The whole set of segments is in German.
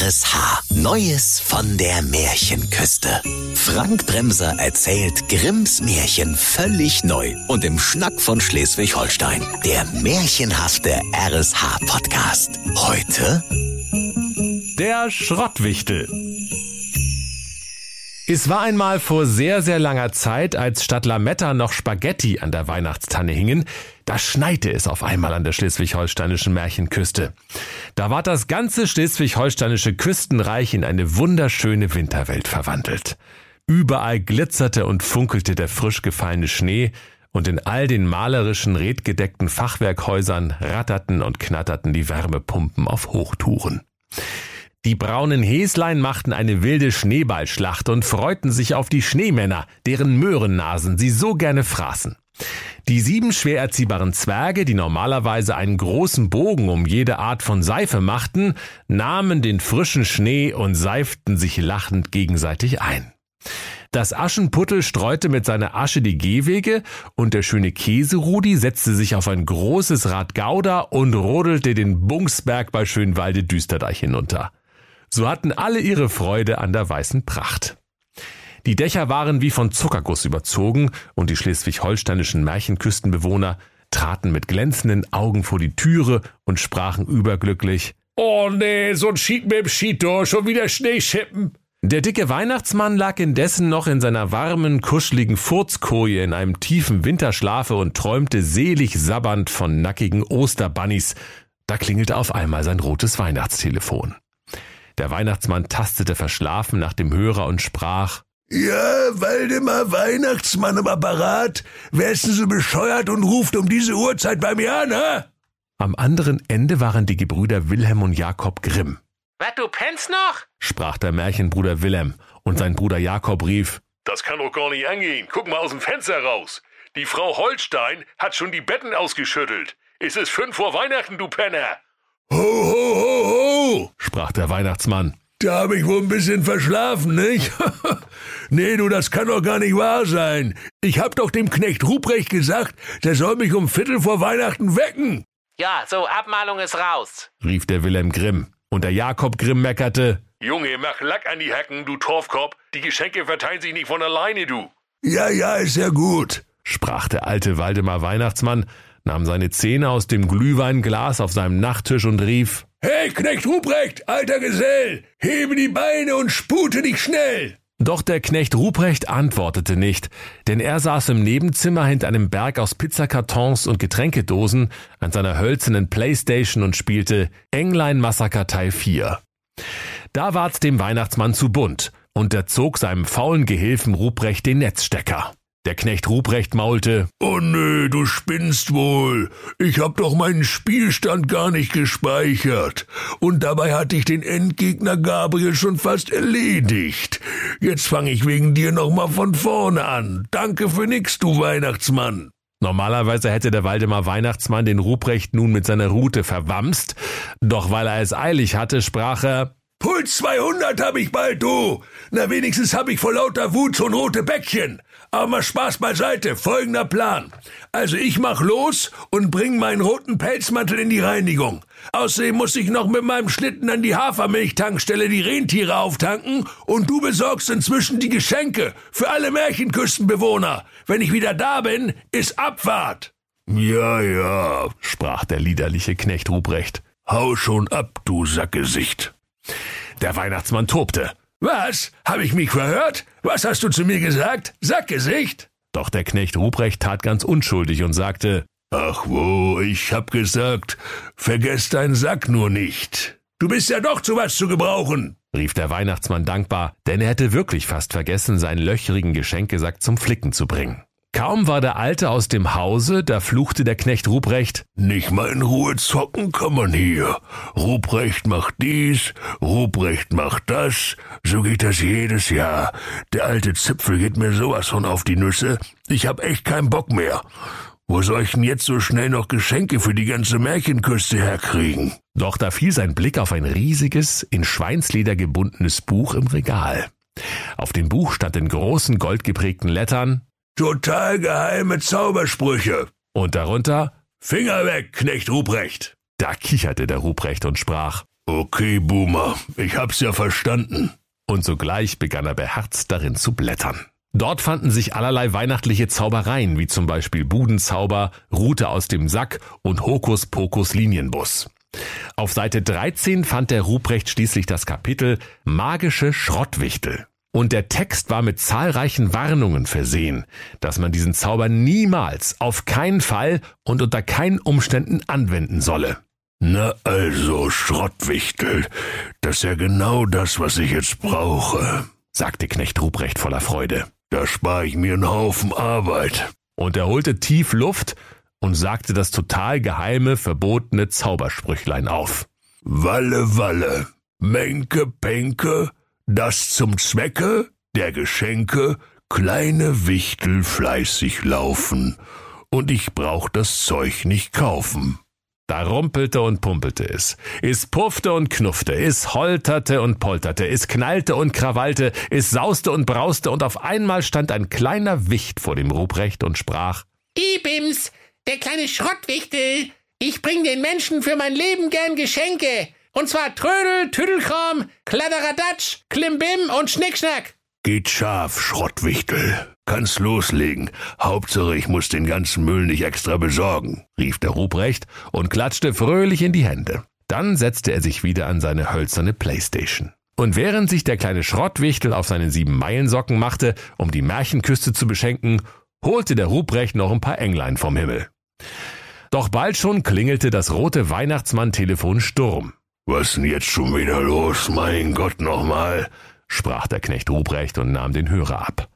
RSH. Neues von der Märchenküste. Frank Bremser erzählt Grimms Märchen völlig neu und im Schnack von Schleswig-Holstein. Der märchenhafte RSH-Podcast. Heute Der Schrottwichtel. Es war einmal vor sehr, sehr langer Zeit, als statt Lametta noch Spaghetti an der Weihnachtstanne hingen, da schneite es auf einmal an der schleswig-holsteinischen Märchenküste. Da war das ganze schleswig-holsteinische Küstenreich in eine wunderschöne Winterwelt verwandelt. Überall glitzerte und funkelte der frisch gefallene Schnee, und in all den malerischen, redgedeckten Fachwerkhäusern ratterten und knatterten die Wärmepumpen auf Hochtouren. Die braunen Häslein machten eine wilde Schneeballschlacht und freuten sich auf die Schneemänner, deren Möhrennasen sie so gerne fraßen. Die sieben schwer erziehbaren Zwerge, die normalerweise einen großen Bogen um jede Art von Seife machten, nahmen den frischen Schnee und seiften sich lachend gegenseitig ein. Das Aschenputtel streute mit seiner Asche die Gehwege und der schöne Käserudi setzte sich auf ein großes Rad Gouda und rodelte den Bungsberg bei Schönwalde Düsterdeich hinunter. So hatten alle ihre Freude an der weißen Pracht. Die Dächer waren wie von Zuckerguss überzogen und die schleswig-holsteinischen Märchenküstenbewohner traten mit glänzenden Augen vor die Türe und sprachen überglücklich Oh nee, so ein Schied mit dem Skitour, schon wieder Schneeschippen. Der dicke Weihnachtsmann lag indessen noch in seiner warmen, kuscheligen Furzkoje in einem tiefen Winterschlafe und träumte selig sabbernd von nackigen Osterbunnies. Da klingelte auf einmal sein rotes Weihnachtstelefon. Der Weihnachtsmann tastete verschlafen nach dem Hörer und sprach Ja, Waldemar Weihnachtsmann am Apparat. Wer ist denn so bescheuert und ruft um diese Uhrzeit bei mir an, hä? Am anderen Ende waren die Gebrüder Wilhelm und Jakob Grimm. Was, du pennst noch? sprach der Märchenbruder Wilhelm, und sein Bruder Jakob rief Das kann doch gar nicht angehen. Guck mal aus dem Fenster raus. Die Frau Holstein hat schon die Betten ausgeschüttelt. Es ist fünf vor Weihnachten, du Penner. Ho, ho, ho, sprach der Weihnachtsmann. Da hab ich wohl ein bisschen verschlafen, nicht? nee, du, das kann doch gar nicht wahr sein. Ich hab doch dem Knecht Ruprecht gesagt, der soll mich um Viertel vor Weihnachten wecken. Ja, so, Abmalung ist raus. rief der Wilhelm Grimm, und der Jakob Grimm meckerte Junge, mach Lack an die Hacken, du Torfkorb. Die Geschenke verteilen sich nicht von alleine, du. Ja, ja, ist ja gut. sprach der alte Waldemar Weihnachtsmann, nahm seine Zähne aus dem Glühweinglas auf seinem Nachttisch und rief Hey, Knecht Ruprecht, alter Gesell, hebe die Beine und spute dich schnell. Doch der Knecht Ruprecht antwortete nicht, denn er saß im Nebenzimmer hinter einem Berg aus Pizzakartons und Getränkedosen an seiner hölzernen Playstation und spielte Englein Massaker Teil 4. Da ward's dem Weihnachtsmann zu bunt, und er zog seinem faulen Gehilfen Ruprecht den Netzstecker. Der Knecht Ruprecht maulte, Oh nö, du spinnst wohl. Ich hab doch meinen Spielstand gar nicht gespeichert. Und dabei hatte ich den Endgegner Gabriel schon fast erledigt. Jetzt fange ich wegen dir nochmal von vorne an. Danke für nix, du Weihnachtsmann. Normalerweise hätte der Waldemar Weihnachtsmann den Ruprecht nun mit seiner Rute verwamst, doch weil er es eilig hatte, sprach er, Puls 200 hab ich bald, du. Na, wenigstens hab ich vor lauter Wut so ein rote Bäckchen. Aber mal Spaß beiseite. Folgender Plan. Also ich mach los und bring meinen roten Pelzmantel in die Reinigung. Außerdem muss ich noch mit meinem Schlitten an die Hafermilchtankstelle die Rentiere auftanken und du besorgst inzwischen die Geschenke für alle Märchenküstenbewohner. Wenn ich wieder da bin, ist Abfahrt. Ja, ja, sprach der liederliche Knecht Ruprecht. hau schon ab, du Sackgesicht. Der Weihnachtsmann tobte. Was? Hab ich mich verhört? Was hast du zu mir gesagt? Sackgesicht? Doch der Knecht Ruprecht tat ganz unschuldig und sagte, Ach wo, ich hab gesagt, vergess deinen Sack nur nicht. Du bist ja doch zu was zu gebrauchen. rief der Weihnachtsmann dankbar, denn er hätte wirklich fast vergessen, seinen löcherigen Geschenkesack zum Flicken zu bringen. Kaum war der Alte aus dem Hause, da fluchte der Knecht Ruprecht, Nicht mal in Ruhe zocken kann man hier. Ruprecht macht dies, Ruprecht macht das. So geht das jedes Jahr. Der alte Zipfel geht mir sowas von auf die Nüsse. Ich hab echt keinen Bock mehr. Wo soll ich denn jetzt so schnell noch Geschenke für die ganze Märchenküste herkriegen? Doch da fiel sein Blick auf ein riesiges, in Schweinsleder gebundenes Buch im Regal. Auf dem Buch stand in großen goldgeprägten Lettern Total geheime Zaubersprüche. und darunter Finger weg, Knecht Ruprecht. Da kicherte der Ruprecht und sprach Okay, Boomer, ich hab's ja verstanden. Und sogleich begann er beherzt darin zu blättern. Dort fanden sich allerlei weihnachtliche Zaubereien, wie zum Beispiel Budenzauber, Rute aus dem Sack und Hokuspokus Linienbus. Auf Seite 13 fand der Ruprecht schließlich das Kapitel Magische Schrottwichtel. Und der Text war mit zahlreichen Warnungen versehen, dass man diesen Zauber niemals, auf keinen Fall und unter keinen Umständen anwenden solle. Na also, Schrottwichtel, das ist ja genau das, was ich jetzt brauche, sagte Knecht Ruprecht voller Freude. Da spare ich mir einen Haufen Arbeit. Und er holte tief Luft und sagte das total geheime, verbotene Zaubersprüchlein auf. Walle, Walle, Menke, Penke, das zum Zwecke der Geschenke kleine Wichtel fleißig laufen, und ich brauch das Zeug nicht kaufen. Da rumpelte und pumpelte es. Es puffte und knuffte, es holterte und polterte, es knallte und krawallte, es sauste und brauste, und auf einmal stand ein kleiner Wicht vor dem Ruprecht und sprach Ibims, der kleine Schrottwichtel, ich bring den Menschen für mein Leben gern Geschenke. Und zwar Trödel, Tüdelkram, Kladderadatsch, Klimbim und Schnickschnack. Geht scharf, Schrottwichtel. Kannst loslegen. Hauptsache, ich muss den ganzen Müll nicht extra besorgen, rief der Ruprecht und klatschte fröhlich in die Hände. Dann setzte er sich wieder an seine hölzerne Playstation. Und während sich der kleine Schrottwichtel auf seine sieben Meilensocken machte, um die Märchenküste zu beschenken, holte der Ruprecht noch ein paar Englein vom Himmel. Doch bald schon klingelte das rote Weihnachtsmann-Telefon Sturm. Was denn jetzt schon wieder los? Mein Gott nochmal, sprach der Knecht Ruprecht und nahm den Hörer ab.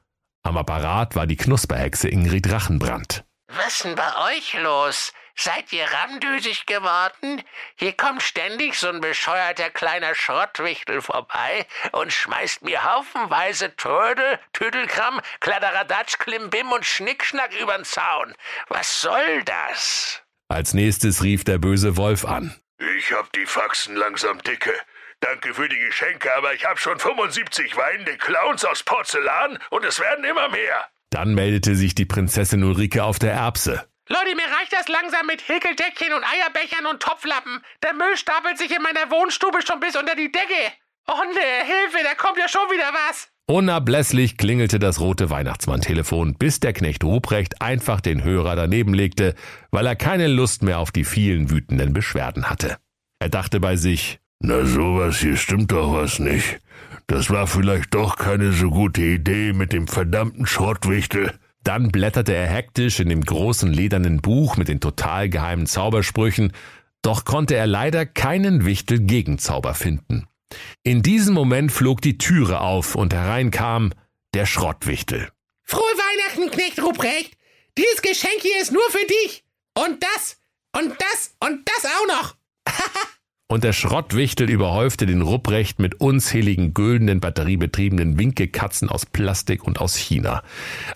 Am Apparat war die Knusperhexe Ingrid Rachenbrand. Was denn bei euch los? Seid ihr rammdüsig geworden? Hier kommt ständig so ein bescheuerter kleiner Schrottwichtel vorbei und schmeißt mir haufenweise Trödel, Tüdelkram, Kladderadatsch, Klimbim und Schnickschnack übern Zaun. Was soll das? Als nächstes rief der böse Wolf an. Ich hab die Faxen langsam dicke. Danke für die Geschenke, aber ich hab schon 75 weinende Clowns aus Porzellan und es werden immer mehr. Dann meldete sich die Prinzessin Ulrike auf der Erbse. Leute, mir reicht das langsam mit Häkeldeckchen und Eierbechern und Topflappen. Der Müll stapelt sich in meiner Wohnstube schon bis unter die Decke. Oh ne, Hilfe, da kommt ja schon wieder was. Unablässlich klingelte das rote Weihnachtsmann-Telefon, bis der Knecht Ruprecht einfach den Hörer daneben legte, weil er keine Lust mehr auf die vielen wütenden Beschwerden hatte. Er dachte bei sich, na sowas hier stimmt doch was nicht. Das war vielleicht doch keine so gute Idee mit dem verdammten Schrottwichtel. Dann blätterte er hektisch in dem großen ledernen Buch mit den total geheimen Zaubersprüchen, doch konnte er leider keinen Wichtel-Gegenzauber finden. In diesem Moment flog die Türe auf und hereinkam der Schrottwichtel. Frohe Weihnachten, Knecht Ruprecht! Dieses Geschenk hier ist nur für dich! Und das, und das, und das auch noch! und der Schrottwichtel überhäufte den Rupprecht mit unzähligen güldenen batteriebetriebenen Winkekatzen aus Plastik und aus China.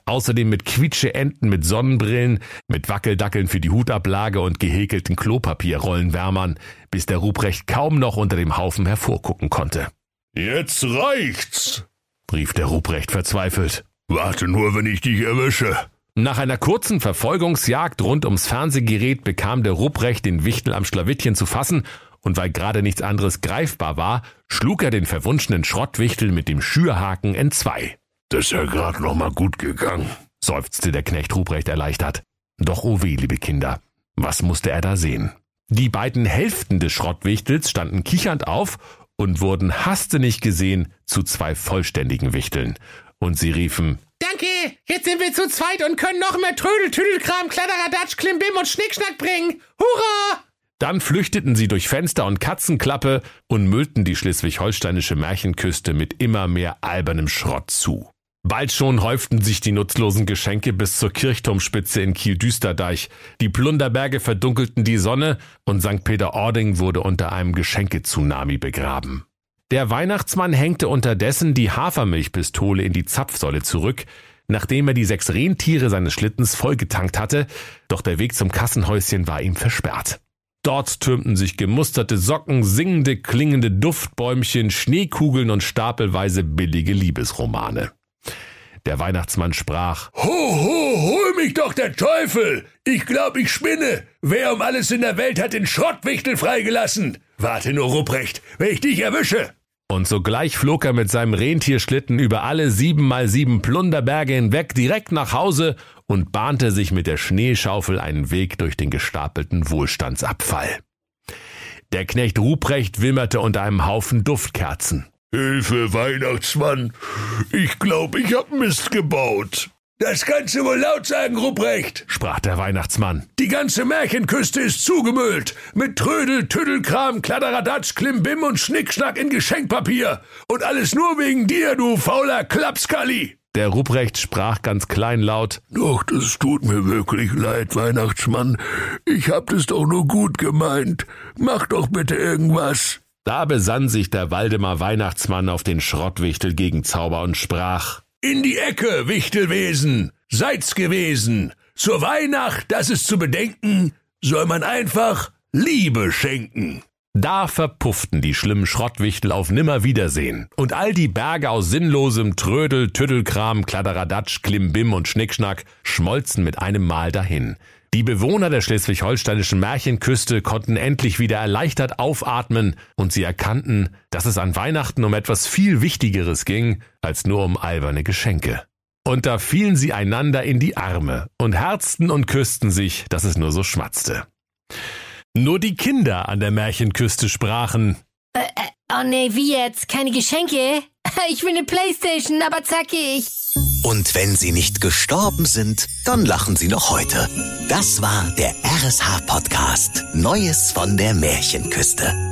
Außerdem mit Quietscheenten mit Sonnenbrillen, mit Wackeldackeln für die Hutablage und gehäkelten Klopapierrollenwärmern, bis der Rupprecht kaum noch unter dem Haufen hervorgucken konnte. Jetzt reicht's, rief der Rupprecht verzweifelt. Warte nur, wenn ich dich erwische. Nach einer kurzen Verfolgungsjagd rund ums Fernsehgerät bekam der Rupprecht den Wichtel am Schlawittchen zu fassen und weil gerade nichts anderes greifbar war, schlug er den verwunschenen Schrottwichtel mit dem Schürhaken entzwei. Das ist ja grad noch mal gut gegangen, seufzte der Knecht Ruprecht erleichtert. Doch oh weh, liebe Kinder, was musste er da sehen? Die beiden Hälften des Schrottwichtels standen kichernd auf und wurden hastenig gesehen zu zwei vollständigen Wichteln. Und sie riefen, Danke, jetzt sind wir zu zweit und können noch mehr Trödel, Tüdelkram, Kladderadatsch, Klimbim und Schnickschnack bringen. Hurra! Dann flüchteten sie durch Fenster und Katzenklappe und müllten die schleswig-holsteinische Märchenküste mit immer mehr albernem Schrott zu. Bald schon häuften sich die nutzlosen Geschenke bis zur Kirchturmspitze in Kiel-Düsterdeich. Die Plunderberge verdunkelten die Sonne und St. Peter-Ording wurde unter einem Geschenke-Tsunami begraben. Der Weihnachtsmann hängte unterdessen die Hafermilchpistole in die Zapfsäule zurück, nachdem er die sechs Rentiere seines Schlittens vollgetankt hatte, doch der Weg zum Kassenhäuschen war ihm versperrt. Dort türmten sich gemusterte Socken, singende, klingende Duftbäumchen, Schneekugeln und stapelweise billige Liebesromane. Der Weihnachtsmann sprach, Ho, ho, hol mich doch der Teufel! Ich glaub, ich spinne! Wer um alles in der Welt hat den Schrottwichtel freigelassen? Warte nur, Ruprecht, wenn ich dich erwische. Und sogleich flog er mit seinem Rentierschlitten über alle sieben mal sieben Plunderberge hinweg direkt nach Hause und bahnte sich mit der Schneeschaufel einen Weg durch den gestapelten Wohlstandsabfall. Der Knecht Ruprecht wimmerte unter einem Haufen Duftkerzen. Hilfe, Weihnachtsmann. Ich glaube, ich hab Mist gebaut. Das kannst du wohl laut sagen, Ruprecht, sprach der Weihnachtsmann. Die ganze Märchenküste ist zugemüllt. Mit Trödel, Tüddelkram, Kladderadatsch, Klimbim und Schnickschnack in Geschenkpapier. Und alles nur wegen dir, du fauler Klapskalli. Der Ruprecht sprach ganz kleinlaut. Doch, das tut mir wirklich leid, Weihnachtsmann. Ich hab das doch nur gut gemeint. Mach doch bitte irgendwas. Da besann sich der Waldemar Weihnachtsmann auf den Schrottwichtel gegen Zauber und sprach. In die Ecke, Wichtelwesen, seid's gewesen. Zur Weihnacht, das ist zu bedenken, soll man einfach Liebe schenken. Da verpufften die schlimmen Schrottwichtel auf Nimmerwiedersehen, und all die Berge aus sinnlosem Trödel, Tüddelkram, Kladderadatsch, Klimbim und Schnickschnack schmolzen mit einem Mal dahin. Die Bewohner der schleswig-holsteinischen Märchenküste konnten endlich wieder erleichtert aufatmen und sie erkannten, dass es an Weihnachten um etwas viel Wichtigeres ging, als nur um alberne Geschenke. Und da fielen sie einander in die Arme und herzten und küssten sich, dass es nur so schmatzte. Nur die Kinder an der Märchenküste sprachen. Äh, äh, oh nee, wie jetzt? Keine Geschenke? Ich will eine Playstation, aber zackig. Und wenn sie nicht gestorben sind, dann lachen sie noch heute. Das war der RSH-Podcast Neues von der Märchenküste.